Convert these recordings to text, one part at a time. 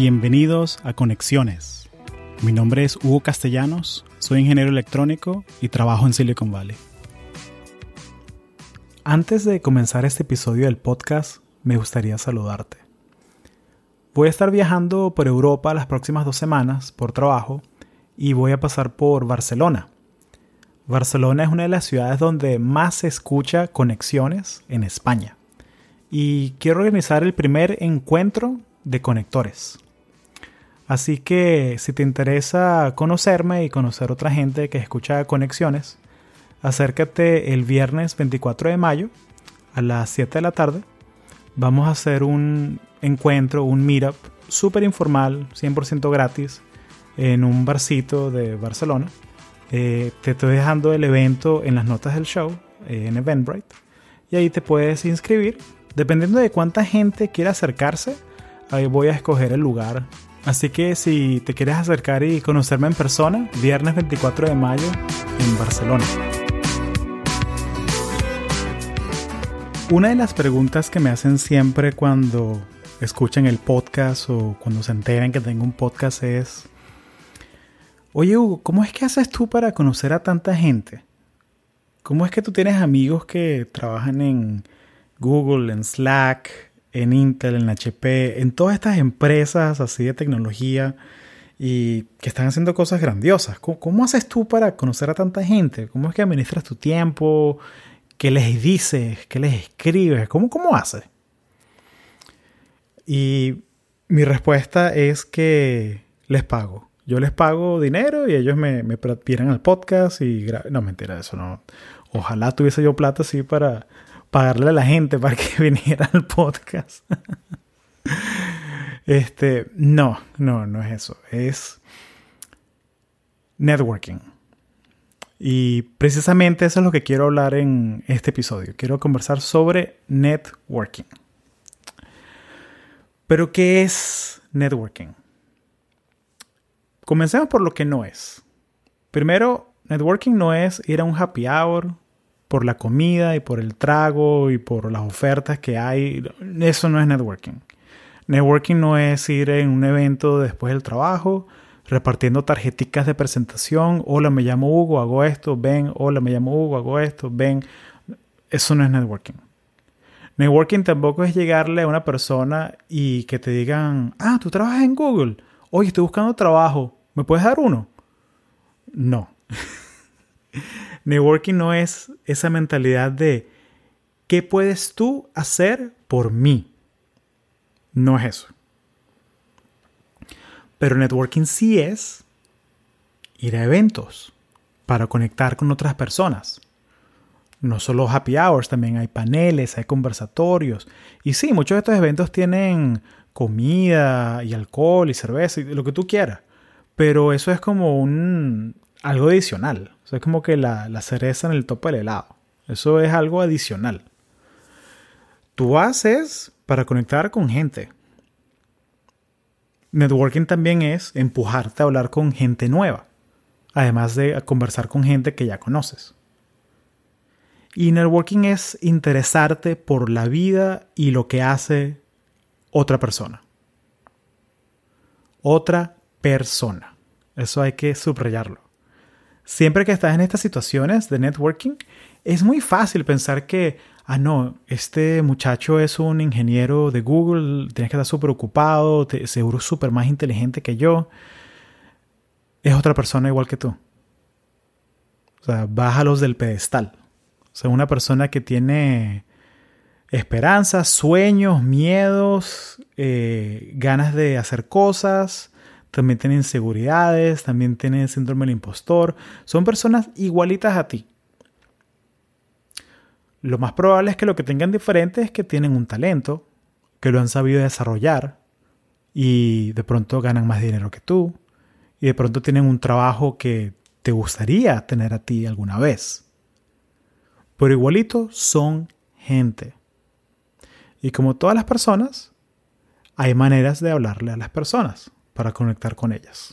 Bienvenidos a Conexiones. Mi nombre es Hugo Castellanos, soy ingeniero electrónico y trabajo en Silicon Valley. Antes de comenzar este episodio del podcast, me gustaría saludarte. Voy a estar viajando por Europa las próximas dos semanas por trabajo y voy a pasar por Barcelona. Barcelona es una de las ciudades donde más se escucha conexiones en España. Y quiero organizar el primer encuentro de conectores. Así que si te interesa conocerme y conocer otra gente que escucha conexiones, acércate el viernes 24 de mayo a las 7 de la tarde. Vamos a hacer un encuentro, un meetup súper informal, 100% gratis, en un barcito de Barcelona. Eh, te estoy dejando el evento en las notas del show, eh, en Eventbrite, y ahí te puedes inscribir. Dependiendo de cuánta gente quiera acercarse, ahí voy a escoger el lugar. Así que si te quieres acercar y conocerme en persona, viernes 24 de mayo en Barcelona. Una de las preguntas que me hacen siempre cuando escuchan el podcast o cuando se enteran que tengo un podcast es, oye Hugo, ¿cómo es que haces tú para conocer a tanta gente? ¿Cómo es que tú tienes amigos que trabajan en Google, en Slack, en Intel, en HP, en todas estas empresas así de tecnología y que están haciendo cosas grandiosas. ¿Cómo, haces tú para conocer a tanta gente? ¿Cómo es que administras tu tiempo? ¿Qué les dices? ¿Qué les escribes? ¿Cómo, cómo haces? Y mi respuesta es que les pago. Yo les pago dinero y ellos me, me al podcast y... No, mentira, eso no. Ojalá tuviese yo plata así para pagarle a la gente para que viniera al podcast. este, no, no, no es eso. Es networking. Y precisamente eso es lo que quiero hablar en este episodio. Quiero conversar sobre networking. Pero, ¿qué es networking? Comencemos por lo que no es. Primero, networking no es ir a un happy hour por la comida y por el trago y por las ofertas que hay. Eso no es networking. Networking no es ir en un evento después del trabajo repartiendo tarjeticas de presentación. Hola, me llamo Hugo, hago esto, ven. Hola, me llamo Hugo, hago esto, ven. Eso no es networking. Networking tampoco es llegarle a una persona y que te digan, ah, tú trabajas en Google. Oye, estoy buscando trabajo. ¿Me puedes dar uno? No. Networking no es esa mentalidad de ¿qué puedes tú hacer por mí? No es eso. Pero networking sí es ir a eventos para conectar con otras personas. No solo happy hours, también hay paneles, hay conversatorios. Y sí, muchos de estos eventos tienen comida y alcohol y cerveza y lo que tú quieras. Pero eso es como un algo adicional es como que la, la cereza en el tope del helado. Eso es algo adicional. Tú haces para conectar con gente. Networking también es empujarte a hablar con gente nueva, además de conversar con gente que ya conoces. Y networking es interesarte por la vida y lo que hace otra persona. Otra persona. Eso hay que subrayarlo. Siempre que estás en estas situaciones de networking, es muy fácil pensar que, ah, no, este muchacho es un ingeniero de Google, tienes que estar súper ocupado, seguro súper más inteligente que yo. Es otra persona igual que tú. O sea, bájalos del pedestal. O sea, una persona que tiene esperanzas, sueños, miedos, eh, ganas de hacer cosas, también tienen inseguridades, también tienen síndrome del impostor. Son personas igualitas a ti. Lo más probable es que lo que tengan diferente es que tienen un talento, que lo han sabido desarrollar y de pronto ganan más dinero que tú y de pronto tienen un trabajo que te gustaría tener a ti alguna vez. Pero igualito son gente. Y como todas las personas, hay maneras de hablarle a las personas para conectar con ellas.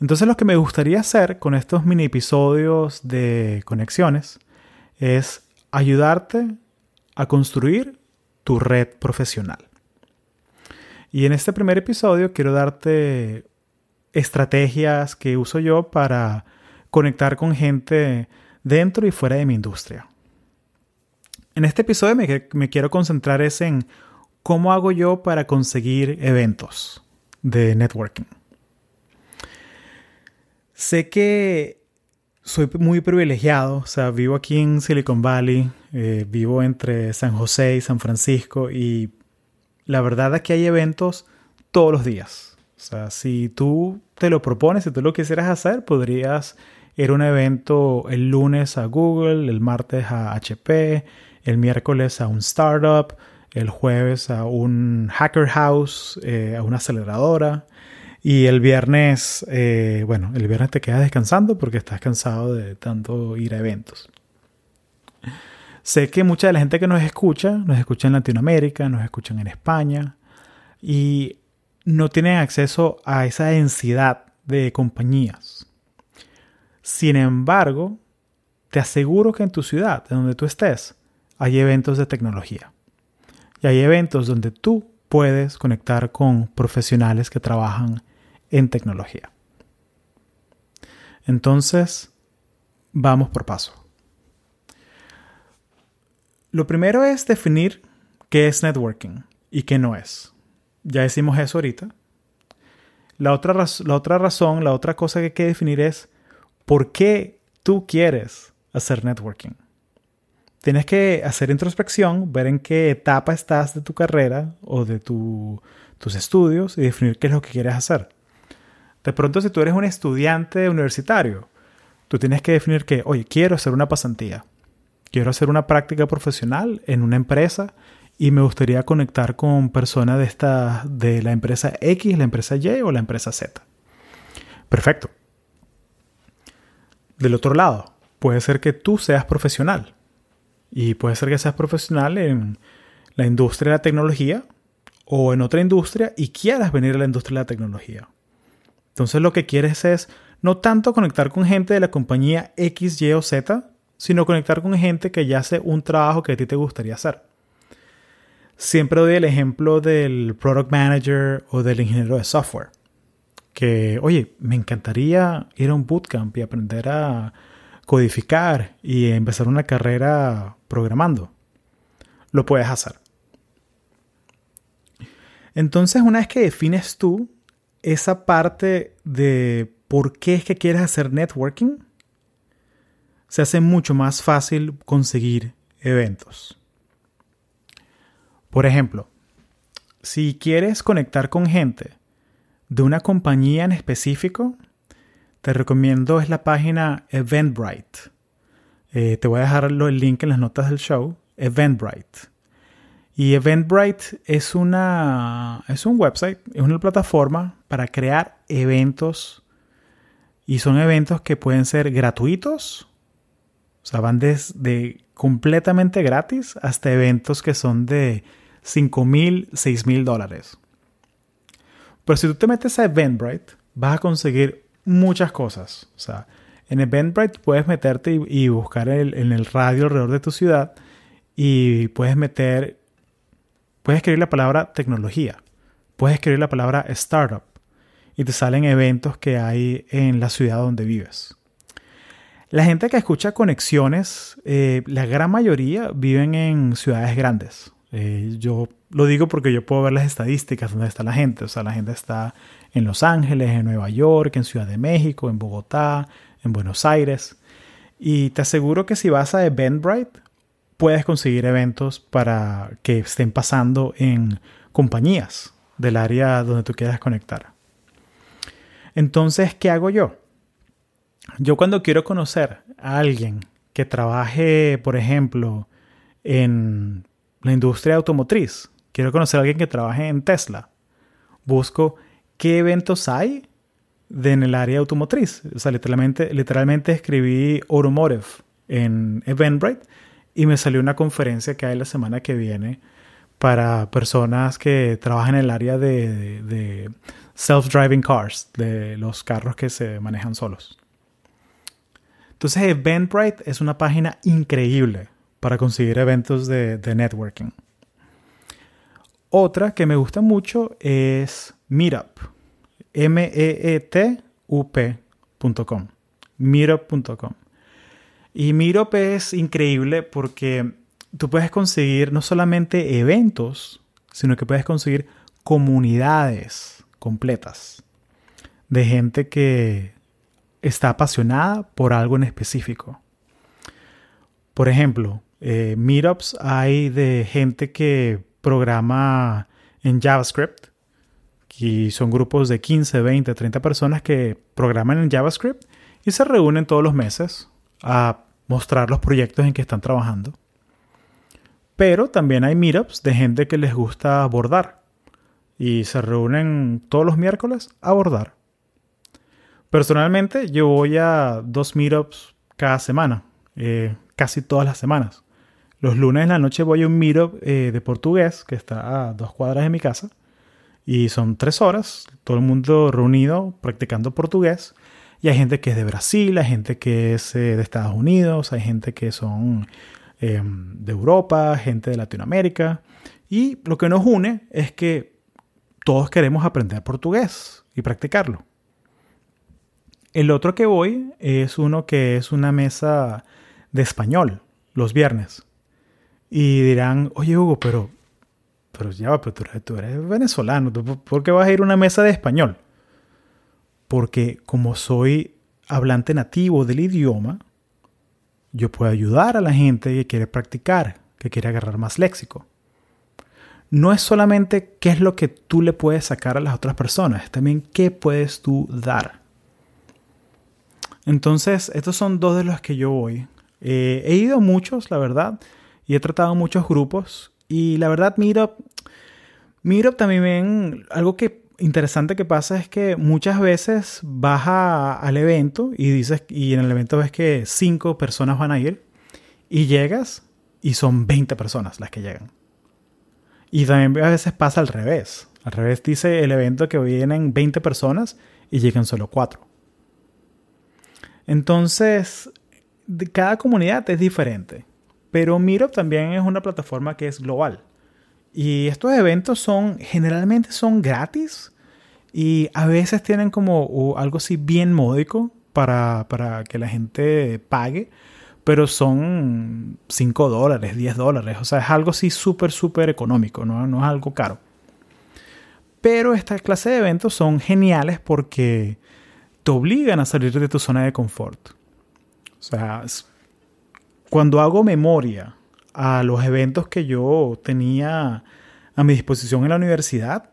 Entonces lo que me gustaría hacer con estos mini episodios de conexiones es ayudarte a construir tu red profesional. Y en este primer episodio quiero darte estrategias que uso yo para conectar con gente dentro y fuera de mi industria. En este episodio me, quiero concentrar es en cómo hago yo para conseguir eventos de networking. Sé que soy muy privilegiado, o sea, vivo aquí en Silicon Valley, eh, vivo entre San José y San Francisco y la verdad es que hay eventos todos los días. O sea, si tú te lo propones, si tú lo quisieras hacer, podrías ir a un evento el lunes a Google, el martes a HP, el miércoles a un startup, el jueves a un hacker house, eh, a una aceleradora. Y el viernes, eh, bueno, el viernes te quedas descansando porque estás cansado de tanto ir a eventos. Sé que mucha de la gente que nos escucha, nos escucha en Latinoamérica, nos escuchan en España y no tienen acceso a esa densidad de compañías. Sin embargo, te aseguro que en tu ciudad, en donde tú estés, hay eventos de tecnología. Y hay eventos donde tú puedes conectar con profesionales que trabajan en tecnología. Entonces, vamos por paso. Lo primero es definir qué es networking y qué no es. Ya decimos eso ahorita. La otra, la otra razón, la otra cosa que hay que definir es por qué tú quieres hacer networking. Tienes que hacer introspección, ver en qué etapa estás de tu carrera o de tus estudios y definir qué es lo que quieres hacer. De pronto, si tú eres un estudiante universitario, tú tienes que definir que, oye, quiero hacer una pasantía, quiero hacer una práctica profesional en una empresa y me gustaría conectar con personas de, esta, de la empresa X, la empresa Y o la empresa Z. Perfecto. Del otro lado, puede ser que tú seas profesional y puede ser que seas profesional en la industria de la tecnología o en otra industria y quieras venir a la industria de la tecnología. Entonces lo que quieres es no tanto conectar con gente de la compañía X, Y o Z, sino conectar con gente que ya hace un trabajo que a ti te gustaría hacer. Siempre doy el ejemplo del product manager o del ingeniero de software. Que, oye, me encantaría ir a un bootcamp y aprender a codificar y empezar una carrera programando. Lo puedes hacer. Entonces, una vez que defines tú esa parte de por qué es que quieres hacer networking, se hace mucho más fácil conseguir eventos. Por ejemplo, si quieres conectar con gente de una compañía en específico, te recomiendo es la página Eventbrite. Eh, te voy a dejar el link en las notas del show, Eventbrite. Y Eventbrite es, una, es un website, es una plataforma para crear eventos. Y son eventos que pueden ser gratuitos. O sea, van desde completamente gratis hasta eventos que son de 5 mil, 6 mil dólares. Pero si tú te metes a Eventbrite, vas a conseguir muchas cosas. O sea, en Eventbrite puedes meterte y, buscar en el radio alrededor de tu ciudad y puedes meter Puedes escribir la palabra tecnología, puedes escribir la palabra startup y te salen eventos que hay en la ciudad donde vives. La gente que escucha conexiones, eh, la gran mayoría viven en ciudades grandes. Eh, yo lo digo porque yo puedo ver las estadísticas donde está la gente. O sea, la gente está en Los Ángeles, en Nueva York, en Ciudad de México, en Bogotá, en Buenos Aires. Y te aseguro que si vas a Eventbrite, puedes conseguir eventos para que estén pasando en compañías del área donde tú quieras conectar. Entonces, ¿qué hago yo? Yo cuando quiero conocer a alguien que trabaje, por ejemplo, en la industria automotriz, quiero conocer a alguien que trabaje en Tesla, busco qué eventos hay en el área automotriz. O sea, literalmente, literalmente escribí automotive en Eventbrite y me salió una conferencia que hay la semana que viene para personas que trabajan en el área de, self-driving cars, de los carros que se manejan solos. Entonces Eventbrite es una página increíble para conseguir eventos de, de networking. Otra que me gusta mucho es Meetup. M-E-E-T-U-P.com. Meetup.com. Y Meetup es increíble porque tú puedes conseguir no solamente eventos, sino que puedes conseguir comunidades completas de gente que está apasionada por algo en específico. Por ejemplo, eh, meetups hay de gente que programa en JavaScript, y son grupos de 15, 20, 30 personas que programan en JavaScript y se reúnen todos los meses a mostrar los proyectos en que están trabajando. Pero también hay meetups de gente que les gusta abordar y se reúnen todos los miércoles a abordar. Personalmente, yo voy a dos meetups cada semana, eh, casi todas las semanas. Los lunes en la noche voy a un meetup eh, de portugués que está a dos cuadras de mi casa. Y son tres horas, todo el mundo reunido practicando portugués. Y hay gente que es de Brasil, hay gente que es eh, de Estados Unidos, hay gente que son em, de Europa, gente de Latinoamérica. Y lo que nos une es que todos queremos aprender portugués y practicarlo. El otro que voy es uno que es una mesa de español los viernes. Y dirán, oye Hugo, pero, pero ya, pero tú, eres, venezolano, ¿por qué vas a ir a una mesa de español? Porque como soy hablante nativo del idioma, yo puedo ayudar a la gente que quiere practicar, que quiere agarrar más léxico. No es solamente qué es lo que tú le puedes sacar a las otras personas, es también qué puedes tú dar. Entonces, estos son dos de los que yo voy. Eh, he ido a muchos, la verdad y he tratado muchos grupos. Y la verdad, Meetup, Meetup también, algo que interesante que pasa es que muchas veces vas al evento y dices, y en el evento ves que cinco personas van a ir y llegas y son 20 personas las que llegan. Y también a veces pasa al revés. Al revés dice el evento que vienen 20 personas y llegan solo 4. Entonces, cada comunidad es diferente. Pero Meetup también es una plataforma que es global. Y estos eventos son, generalmente son gratis y a veces tienen como algo así bien módico para, que la gente pague, pero son 5 dólares, 10 dólares. O sea, es algo así súper, súper económico, ¿no? no es algo caro. Pero esta clase de eventos son geniales porque te obligan a salir de tu zona de confort. O sea, cuando hago memoria a los eventos que yo tenía a mi disposición en la universidad,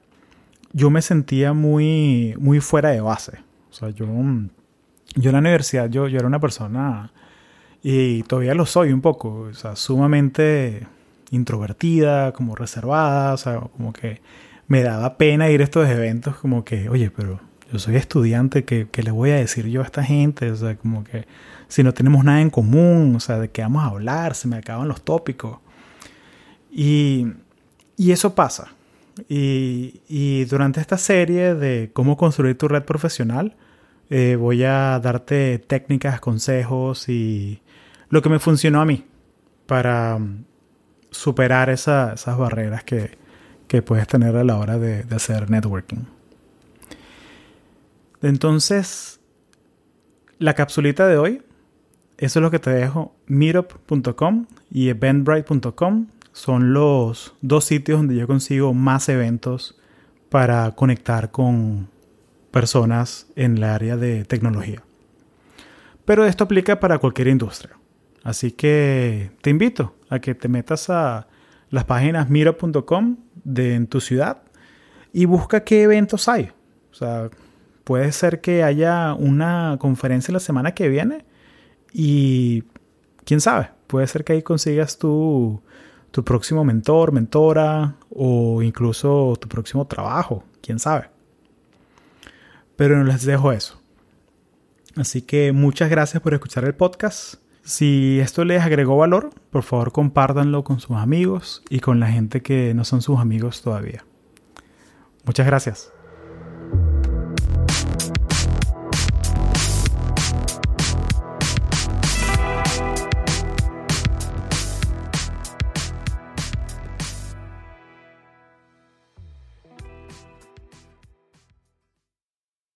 yo me sentía muy, muy fuera de base. O sea, yo, yo en la universidad, yo, yo era una persona, y todavía lo soy un poco, o sea, sumamente introvertida, como reservada, o sea, como que me daba pena ir a estos eventos, como que, oye, pero yo soy estudiante, ¿qué, ¿qué, le voy a decir yo a esta gente? O sea, como que si no tenemos nada en común, o sea, de qué vamos a hablar, se me acaban los tópicos. Y, y eso pasa. Y, y, durante esta serie de cómo construir tu red profesional, eh, voy a darte técnicas, consejos y lo que me funcionó a mí para um, superar esas barreras que, que, puedes tener a la hora de, de hacer networking. Entonces, la capsulita de hoy eso es lo que te dejo. Meetup.com y eventbrite.com son los dos sitios donde yo consigo más eventos para conectar con personas en el área de tecnología. Pero esto aplica para cualquier industria. Así que te invito a que te metas a las páginas meetup.com de en tu ciudad y busca qué eventos hay. O sea, puede ser que haya una conferencia la semana que viene y quién sabe, puede ser que ahí consigas tu, tu próximo mentor, mentora o incluso tu próximo trabajo, quién sabe. Pero no les dejo eso. Así que muchas gracias por escuchar el podcast. Si esto les agregó valor, por favor compártanlo con sus amigos y con la gente que no son sus amigos todavía. Muchas gracias.